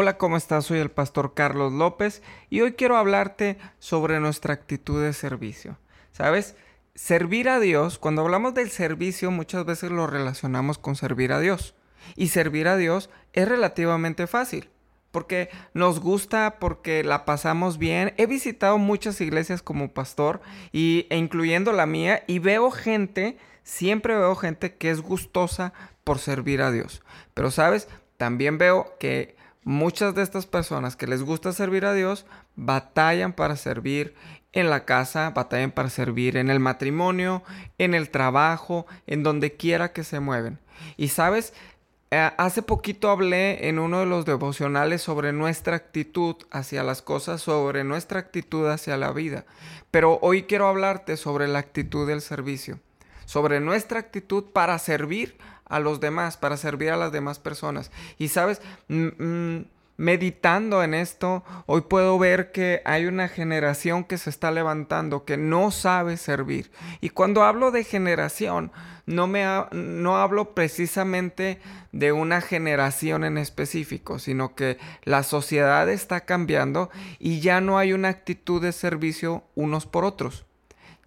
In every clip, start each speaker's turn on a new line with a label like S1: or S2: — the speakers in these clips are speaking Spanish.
S1: Hola, ¿cómo estás? Soy el pastor Carlos López y hoy quiero hablarte sobre nuestra actitud de servicio. ¿Sabes? Servir a Dios, cuando hablamos del servicio muchas veces lo relacionamos con servir a Dios. Y servir a Dios es relativamente fácil porque nos gusta, porque la pasamos bien. He visitado muchas iglesias como pastor y, e incluyendo la mía y veo gente, siempre veo gente que es gustosa por servir a Dios. Pero sabes, también veo que muchas de estas personas que les gusta servir a Dios batallan para servir en la casa, batallan para servir en el matrimonio, en el trabajo, en donde quiera que se mueven. Y sabes, eh, hace poquito hablé en uno de los devocionales sobre nuestra actitud hacia las cosas, sobre nuestra actitud hacia la vida. Pero hoy quiero hablarte sobre la actitud del servicio, sobre nuestra actitud para servir a los demás, para servir a las demás personas. Y sabes, meditando en esto, hoy puedo ver que hay una generación que se está levantando, que no sabe servir. Y cuando hablo de generación, no, me no hablo precisamente de una generación en específico, sino que la sociedad está cambiando y ya no hay una actitud de servicio unos por otros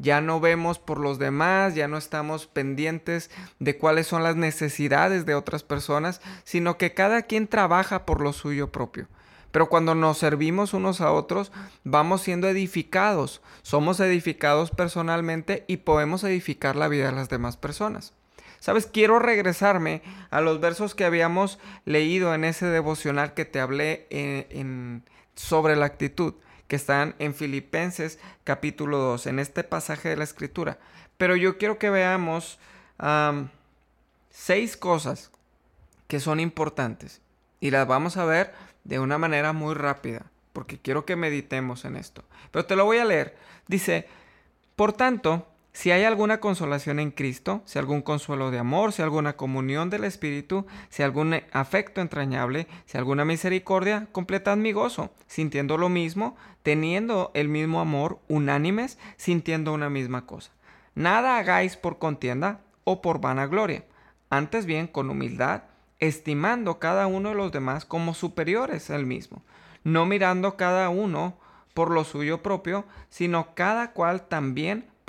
S1: ya no vemos por los demás, ya no estamos pendientes de cuáles son las necesidades de otras personas, sino que cada quien trabaja por lo suyo propio. Pero cuando nos servimos unos a otros, vamos siendo edificados, somos edificados personalmente y podemos edificar la vida de las demás personas. Sabes, quiero regresarme a los versos que habíamos leído en ese devocional que te hablé en, sobre la actitud que están en Filipenses capítulo 2, en este pasaje de la escritura. Pero yo quiero que veamos seis cosas que son importantes y las vamos a ver de una manera muy rápida, porque quiero que meditemos en esto. Pero te lo voy a leer. Dice, por tanto, si hay alguna consolación en Cristo, si algún consuelo de amor, si alguna comunión del Espíritu, si algún afecto entrañable, si alguna misericordia, completad mi gozo, sintiendo lo mismo, teniendo el mismo amor, unánimes, sintiendo una misma cosa. Nada hagáis por contienda o por vanagloria, antes bien con humildad, estimando cada uno de los demás como superiores al mismo, no mirando cada uno por lo suyo propio, sino cada cual también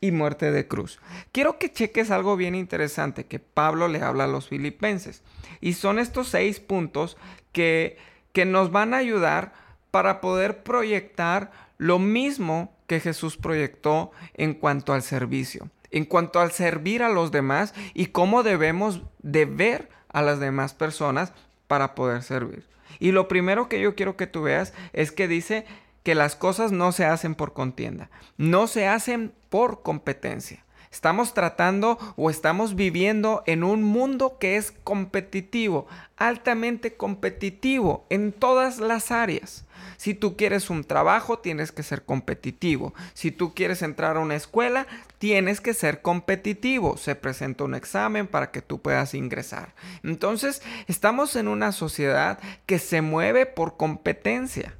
S1: y muerte de cruz. Quiero que cheques algo bien interesante que Pablo le habla a los filipenses. Y son estos seis puntos que, que nos van a ayudar para poder proyectar lo mismo que Jesús proyectó en cuanto al servicio, en cuanto al servir a los demás y cómo debemos de ver a las demás personas para poder servir. Y lo primero que yo quiero que tú veas es que dice que las cosas no se hacen por contienda, no se hacen por competencia. Estamos tratando o estamos viviendo en un mundo que es competitivo, altamente competitivo en todas las áreas. Si tú quieres un trabajo, tienes que ser competitivo. Si tú quieres entrar a una escuela, tienes que ser competitivo. Se presenta un examen para que tú puedas ingresar. Entonces, estamos en una sociedad que se mueve por competencia.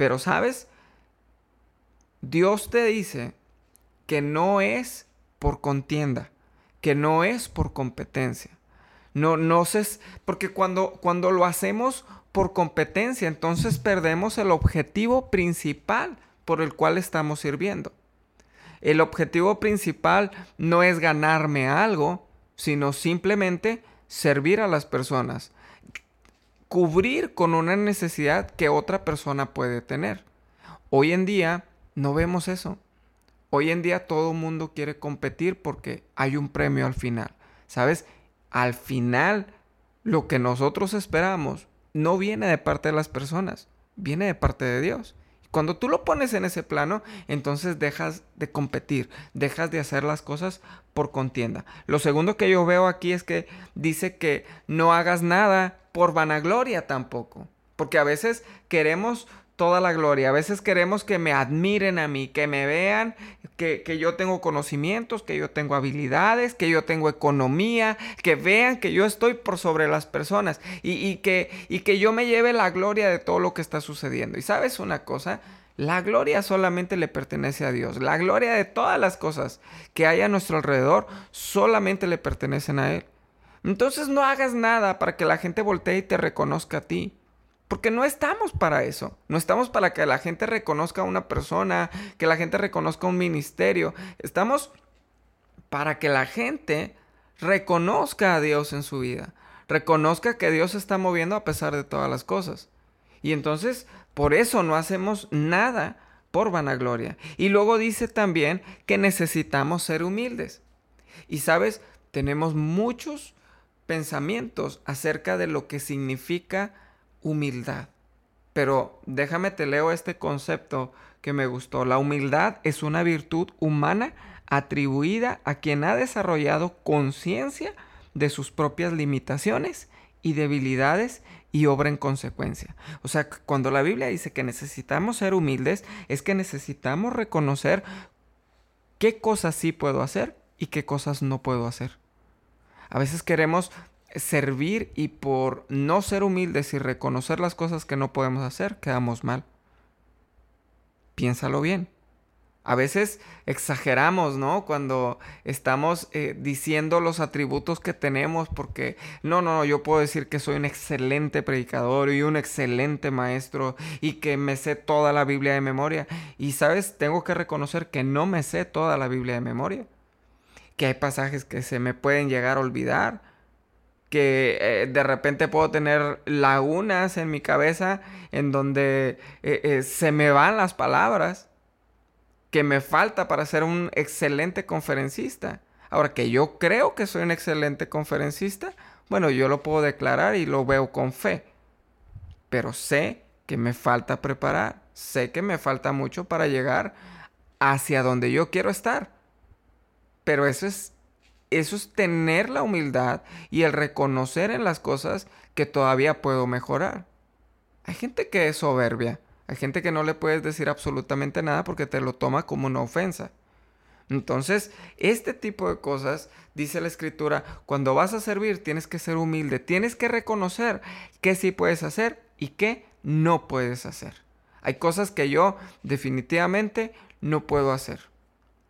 S1: Pero sabes, Dios te dice que no es por contienda, que no es por competencia. No, no porque cuando, cuando lo hacemos por competencia, entonces perdemos el objetivo principal por el cual estamos sirviendo. El objetivo principal no es ganarme algo, sino simplemente servir a las personas, cubrir con una necesidad que otra persona puede tener. Hoy en día no vemos eso. Hoy en día todo mundo quiere competir porque hay un premio al final. ¿Sabes? Al final lo que nosotros esperamos no viene de parte de las personas, viene de parte de Dios. Cuando tú lo pones en ese plano, entonces dejas de competir, dejas de hacer las cosas por contienda. Lo segundo que yo veo aquí es que dice que no hagas nada por vanagloria tampoco. Porque a veces queremos toda la gloria. A veces queremos que me admiren a mí, que me vean, que, yo tengo conocimientos, que yo tengo habilidades, que yo tengo economía, que vean que yo estoy por sobre las personas y, que, y que yo me lleve la gloria de todo lo que está sucediendo. Y sabes una cosa, la gloria solamente le pertenece a Dios. La gloria de todas las cosas que hay a nuestro alrededor solamente le pertenecen a Él. Entonces no hagas nada para que la gente voltee y te reconozca a ti. Porque no estamos para eso. No estamos para que la gente reconozca a una persona, que la gente reconozca un ministerio. Estamos para que la gente reconozca a Dios en su vida. Reconozca que Dios se está moviendo a pesar de todas las cosas. Y entonces, por eso no hacemos nada por vanagloria. Y luego dice también que necesitamos ser humildes. Y sabes, tenemos muchos pensamientos acerca de lo que significa humildad. Pero déjame te leo este concepto que me gustó. La humildad es una virtud humana atribuida a quien ha desarrollado conciencia de sus propias limitaciones y debilidades y obra en consecuencia. O sea, cuando la Biblia dice que necesitamos ser humildes, es que necesitamos reconocer qué cosas sí puedo hacer y qué cosas no puedo hacer. A veces queremos servir y por no ser humildes y reconocer las cosas que no podemos hacer, quedamos mal. Piénsalo bien. A veces exageramos, ¿no? Cuando estamos eh, diciendo los atributos que tenemos, porque no, no, no, yo puedo decir que soy un excelente predicador y un excelente maestro y que me sé toda la Biblia de memoria. Y sabes, tengo que reconocer que no me sé toda la Biblia de memoria. Que hay pasajes que se me pueden llegar a olvidar que eh, de repente puedo tener lagunas en mi cabeza en donde eh, eh, se me van las palabras que me falta para ser un excelente conferencista. Ahora que yo creo que soy un excelente conferencista, bueno, yo lo puedo declarar y lo veo con fe. Pero sé que me falta preparar, sé que me falta mucho para llegar hacia donde yo quiero estar. Pero eso es eso es tener la humildad y el reconocer en las cosas que todavía puedo mejorar. Hay gente que es soberbia, hay gente que no le puedes decir absolutamente nada porque te lo toma como una ofensa. Entonces, este tipo de cosas, dice la escritura, cuando vas a servir tienes que ser humilde, tienes que reconocer qué sí puedes hacer y qué no puedes hacer. Hay cosas que yo definitivamente no puedo hacer.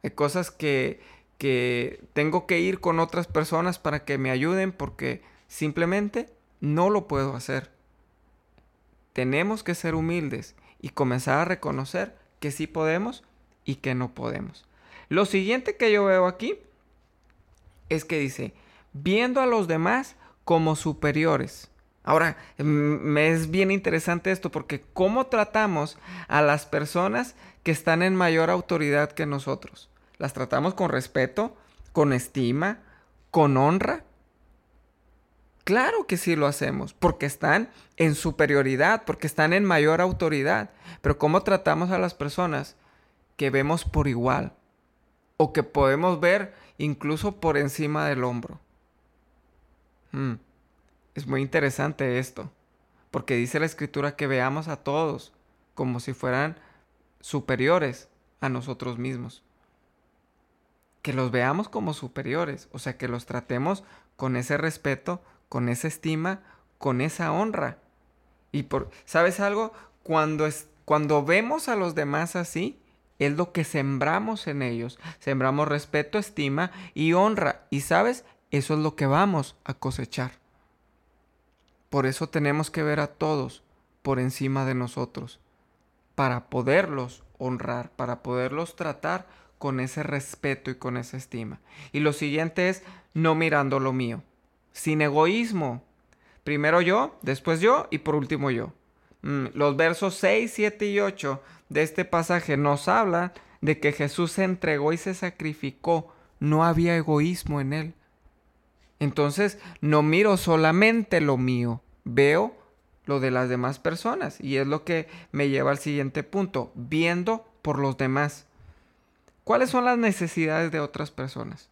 S1: Hay cosas que que tengo que ir con otras personas para que me ayuden porque simplemente no lo puedo hacer. Tenemos que ser humildes y comenzar a reconocer que sí podemos y que no podemos. Lo siguiente que yo veo aquí es que dice, viendo a los demás como superiores. Ahora, me es bien interesante esto porque cómo tratamos a las personas que están en mayor autoridad que nosotros las tratamos con respeto, con estima, con honra. Claro que sí lo hacemos, porque están en superioridad, porque están en mayor autoridad. Pero ¿cómo tratamos a las personas que vemos por igual? O que podemos ver incluso por encima del hombro. Hmm, es muy interesante esto, porque dice la escritura que veamos a todos como si fueran superiores a nosotros mismos que los veamos como superiores, o sea, que los tratemos con ese respeto, con esa estima, con esa honra. Y por, ¿sabes algo? Cuando, es, cuando vemos a los demás así, es lo que sembramos en ellos. Sembramos respeto, estima y honra. Y sabes, eso es lo que vamos a cosechar. Por eso tenemos que ver a todos por encima de nosotros, para poderlos honrar, para poderlos tratar con ese respeto y con esa estima. Y lo siguiente es no mirando lo mío, sin egoísmo. Primero yo, después yo y por último yo. Mm, los versos 6, 7 y 8 de este pasaje nos hablan de que Jesús se entregó y se sacrificó. No había egoísmo en él. Entonces no miro solamente lo mío, veo lo de las demás personas. Y es lo que me lleva al siguiente punto, viendo por los demás. ¿Cuáles son las necesidades de otras personas?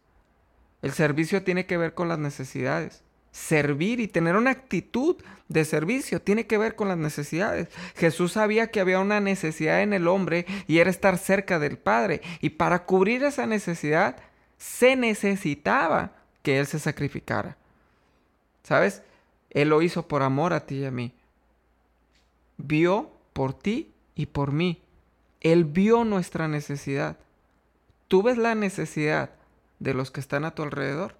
S1: El servicio tiene que ver con las necesidades. servir y tener una actitud de servicio. Tiene que ver con las necesidades. Jesús sabía que había una necesidad en el hombre y era estar cerca del Padre. Y para cubrir esa necesidad se necesitaba que Él se sacrificara. ¿Sabes? Él lo hizo por amor a ti y a mí. Vio por ti y por mí. Él vio nuestra necesidad. ¿Tú ves la necesidad de los que están a tu alrededor?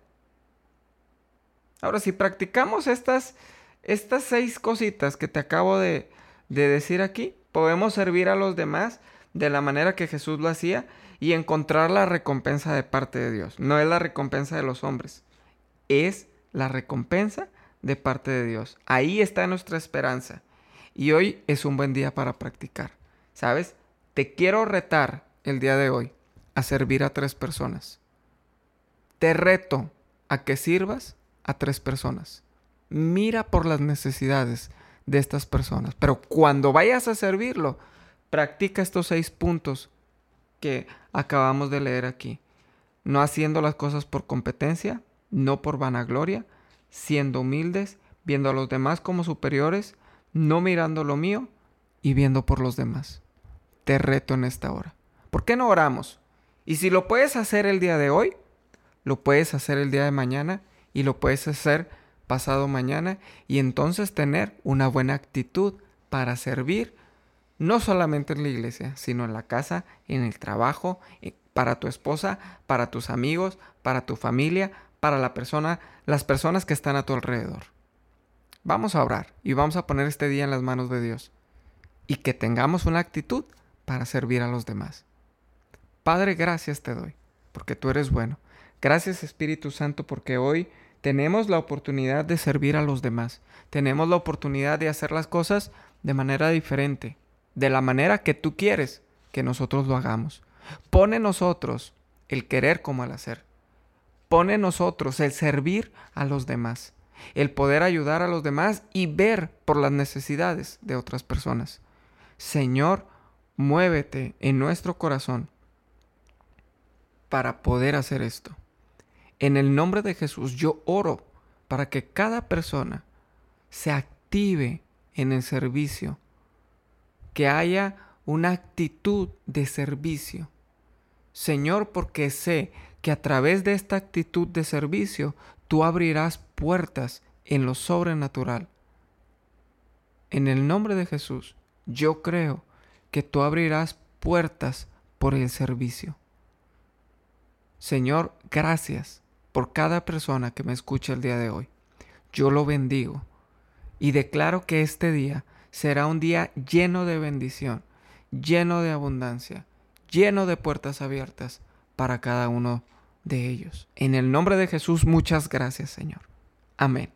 S1: Ahora, si practicamos estas, estas seis cositas que te acabo de, de decir aquí, podemos servir a los demás de la manera que Jesús lo hacía y encontrar la recompensa de parte de Dios. No es la recompensa de los hombres, es la recompensa de parte de Dios. Ahí está nuestra esperanza. Y hoy es un buen día para practicar. ¿Sabes? Te quiero retar el día de hoy a servir a tres personas. Te reto a que sirvas a tres personas. Mira por las necesidades de estas personas. Pero cuando vayas a servirlo, practica estos seis puntos que acabamos de leer aquí. No haciendo las cosas por competencia, no por vanagloria, siendo humildes, viendo a los demás como superiores, no mirando lo mío y viendo por los demás. Te reto en esta hora. ¿Por qué no oramos? Y si lo puedes hacer el día de hoy, lo puedes hacer el día de mañana y lo puedes hacer pasado mañana y entonces tener una buena actitud para servir no solamente en la iglesia, sino en la casa, en el trabajo, eh, para tu esposa, para tus amigos, para tu familia, para la persona, las personas que están a tu alrededor. Vamos a orar y vamos a poner este día en las manos de Dios y que tengamos una actitud para servir a los demás. Padre, gracias te doy, porque tú eres bueno. Gracias Espíritu Santo, porque hoy tenemos la oportunidad de servir a los demás. Tenemos la oportunidad de hacer las cosas de manera diferente, de la manera que tú quieres que nosotros lo hagamos. Pone nosotros el querer como el hacer. Pone nosotros el servir a los demás, el poder ayudar a los demás y ver por las necesidades de otras personas. Señor, muévete en nuestro corazón para poder hacer esto. En el nombre de Jesús yo oro para que cada persona se active en el servicio, que haya una actitud de servicio. Señor, porque sé que a través de esta actitud de servicio tú abrirás puertas en lo sobrenatural. En el nombre de Jesús, yo creo que tú abrirás puertas por el servicio. Señor, gracias por cada persona que me escucha el día de hoy. Yo lo bendigo y declaro que este día será un día lleno de bendición, lleno de abundancia, lleno de puertas abiertas para cada uno de ellos. En el nombre de Jesús, muchas gracias, Señor. Amén.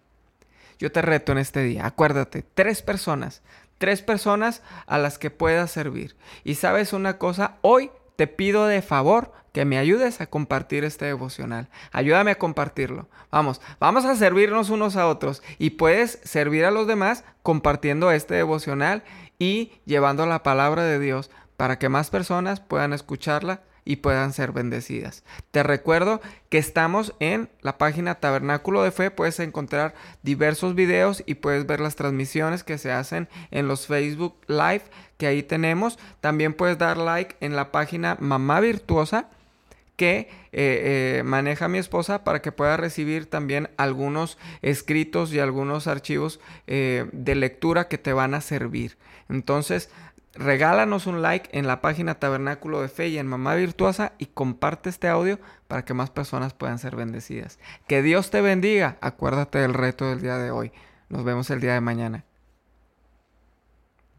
S1: Yo te reto en este día, acuérdate, tres personas, tres personas a las que puedas servir. Y sabes una cosa, hoy te pido de favor que me ayudes a compartir este devocional. Ayúdame a compartirlo. Vamos, vamos a servirnos unos a otros y puedes servir a los demás compartiendo este devocional y llevando la palabra de Dios para que más personas puedan escucharla y puedan ser bendecidas. Te recuerdo que estamos en la página Tabernáculo de Fe, puedes encontrar diversos videos y puedes ver las transmisiones que se hacen en los Facebook Live que ahí tenemos. También puedes dar like en la página Mamá Virtuosa que eh, eh, maneja mi esposa para que pueda recibir también algunos escritos y algunos archivos eh, de lectura que te van a servir. Entonces, regálanos un like en la página Tabernáculo de Fe y en Mamá Virtuosa y comparte este audio para que más personas puedan ser bendecidas. Que Dios te bendiga. Acuérdate del reto del día de hoy. Nos vemos el día de mañana.